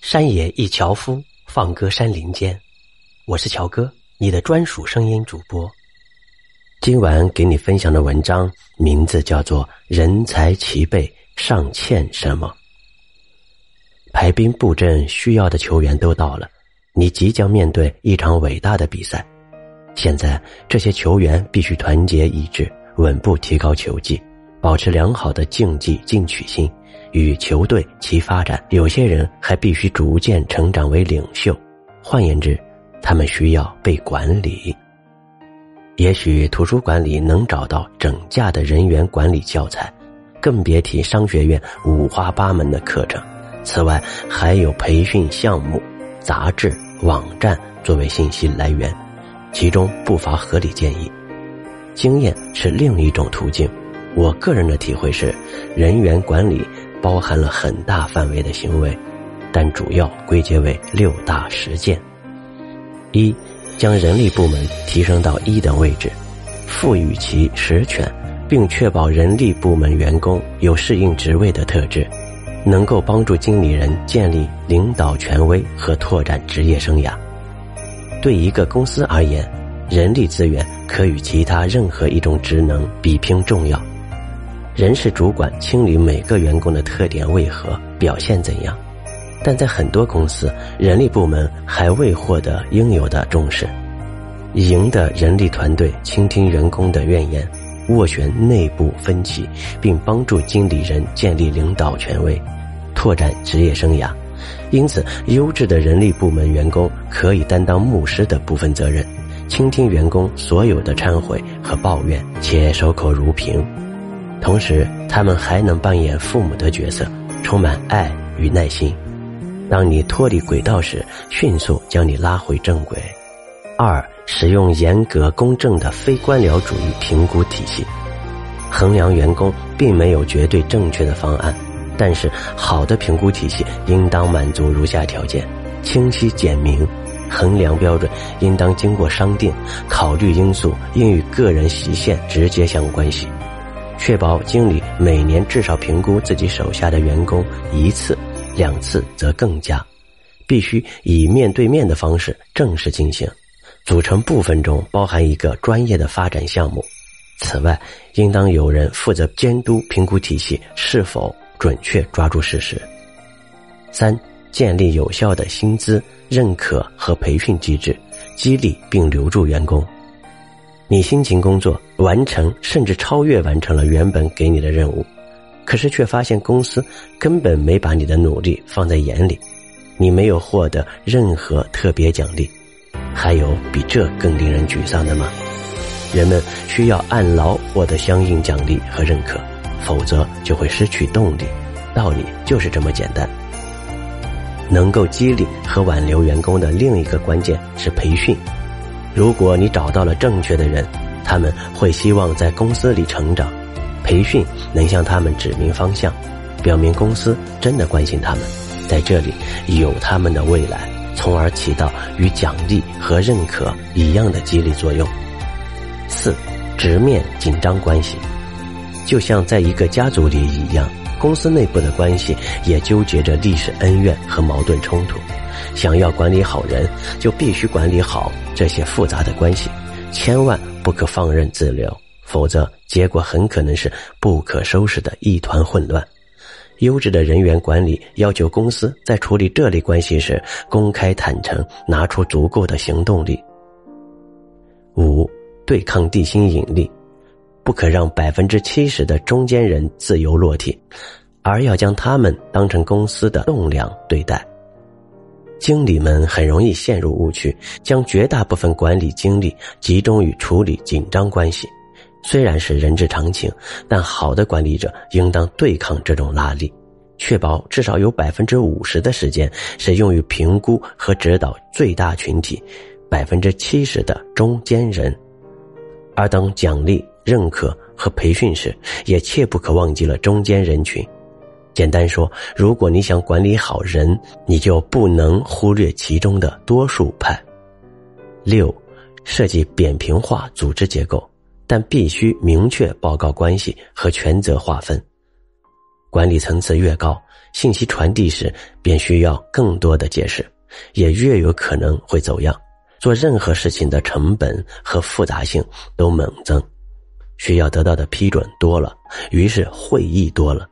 山野一樵夫，放歌山林间。我是乔哥，你的专属声音主播。今晚给你分享的文章名字叫做《人才齐备，尚欠什么》。排兵布阵需要的球员都到了，你即将面对一场伟大的比赛。现在，这些球员必须团结一致，稳步提高球技，保持良好的竞技进取心。与球队其发展，有些人还必须逐渐成长为领袖。换言之，他们需要被管理。也许图书馆里能找到整架的人员管理教材，更别提商学院五花八门的课程。此外，还有培训项目、杂志、网站作为信息来源，其中不乏合理建议。经验是另一种途径。我个人的体会是，人员管理。包含了很大范围的行为，但主要归结为六大实践：一、将人力部门提升到一等位置，赋予其实权，并确保人力部门员工有适应职位的特质，能够帮助经理人建立领导权威和拓展职业生涯。对一个公司而言，人力资源可与其他任何一种职能比拼重要。人事主管清理每个员工的特点为何，表现怎样？但在很多公司，人力部门还未获得应有的重视。赢的人力团队倾听员工的怨言，斡旋内部分歧，并帮助经理人建立领导权威，拓展职业生涯。因此，优质的人力部门员工可以担当牧师的部分责任，倾听员工所有的忏悔和抱怨，且守口如瓶。同时，他们还能扮演父母的角色，充满爱与耐心。当你脱离轨道时，迅速将你拉回正轨。二、使用严格公正的非官僚主义评估体系。衡量员工并没有绝对正确的方案，但是好的评估体系应当满足如下条件：清晰简明，衡量标准应当经过商定，考虑因素应与个人习性直接相关系。确保经理每年至少评估自己手下的员工一次、两次则更加，必须以面对面的方式正式进行。组成部分中包含一个专业的发展项目。此外，应当有人负责监督评估体系是否准确抓住事实。三、建立有效的薪资认可和培训机制，激励并留住员工。你辛勤工作，完成甚至超越完成了原本给你的任务，可是却发现公司根本没把你的努力放在眼里，你没有获得任何特别奖励，还有比这更令人沮丧的吗？人们需要按劳获得相应奖励和认可，否则就会失去动力。道理就是这么简单。能够激励和挽留员工的另一个关键是培训。如果你找到了正确的人，他们会希望在公司里成长。培训能向他们指明方向，表明公司真的关心他们，在这里有他们的未来，从而起到与奖励和认可一样的激励作用。四，直面紧张关系，就像在一个家族里一样，公司内部的关系也纠结着历史恩怨和矛盾冲突。想要管理好人，就必须管理好这些复杂的关系，千万不可放任自流，否则结果很可能是不可收拾的一团混乱。优质的人员管理要求公司在处理这类关系时公开坦诚，拿出足够的行动力。五、对抗地心引力，不可让百分之七十的中间人自由落体，而要将他们当成公司的栋梁对待。经理们很容易陷入误区，将绝大部分管理精力集中于处理紧张关系。虽然是人之常情，但好的管理者应当对抗这种拉力，确保至少有百分之五十的时间是用于评估和指导最大群体，百分之七十的中间人。而当奖励、认可和培训时，也切不可忘记了中间人群。简单说，如果你想管理好人，你就不能忽略其中的多数派。六，设计扁平化组织结构，但必须明确报告关系和权责划分。管理层次越高，信息传递时便需要更多的解释，也越有可能会走样。做任何事情的成本和复杂性都猛增，需要得到的批准多了，于是会议多了，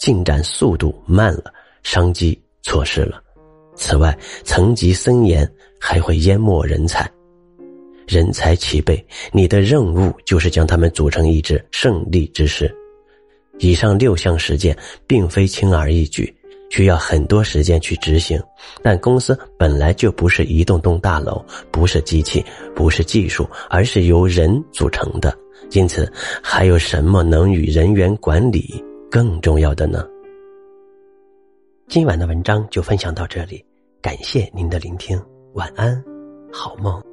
进展速度慢了，商机错失了。此外，层级森严还会淹没人才。人才齐备，你的任务就是将他们组成一支胜利之师。以上六项实践并非轻而易举，需要很多时间去执行。但公司本来就不是一栋栋大楼，不是机器，不是技术，而是由人组成的。因此，还有什么能与人员管理更重要的呢？今晚的文章就分享到这里，感谢您的聆听，晚安，好梦。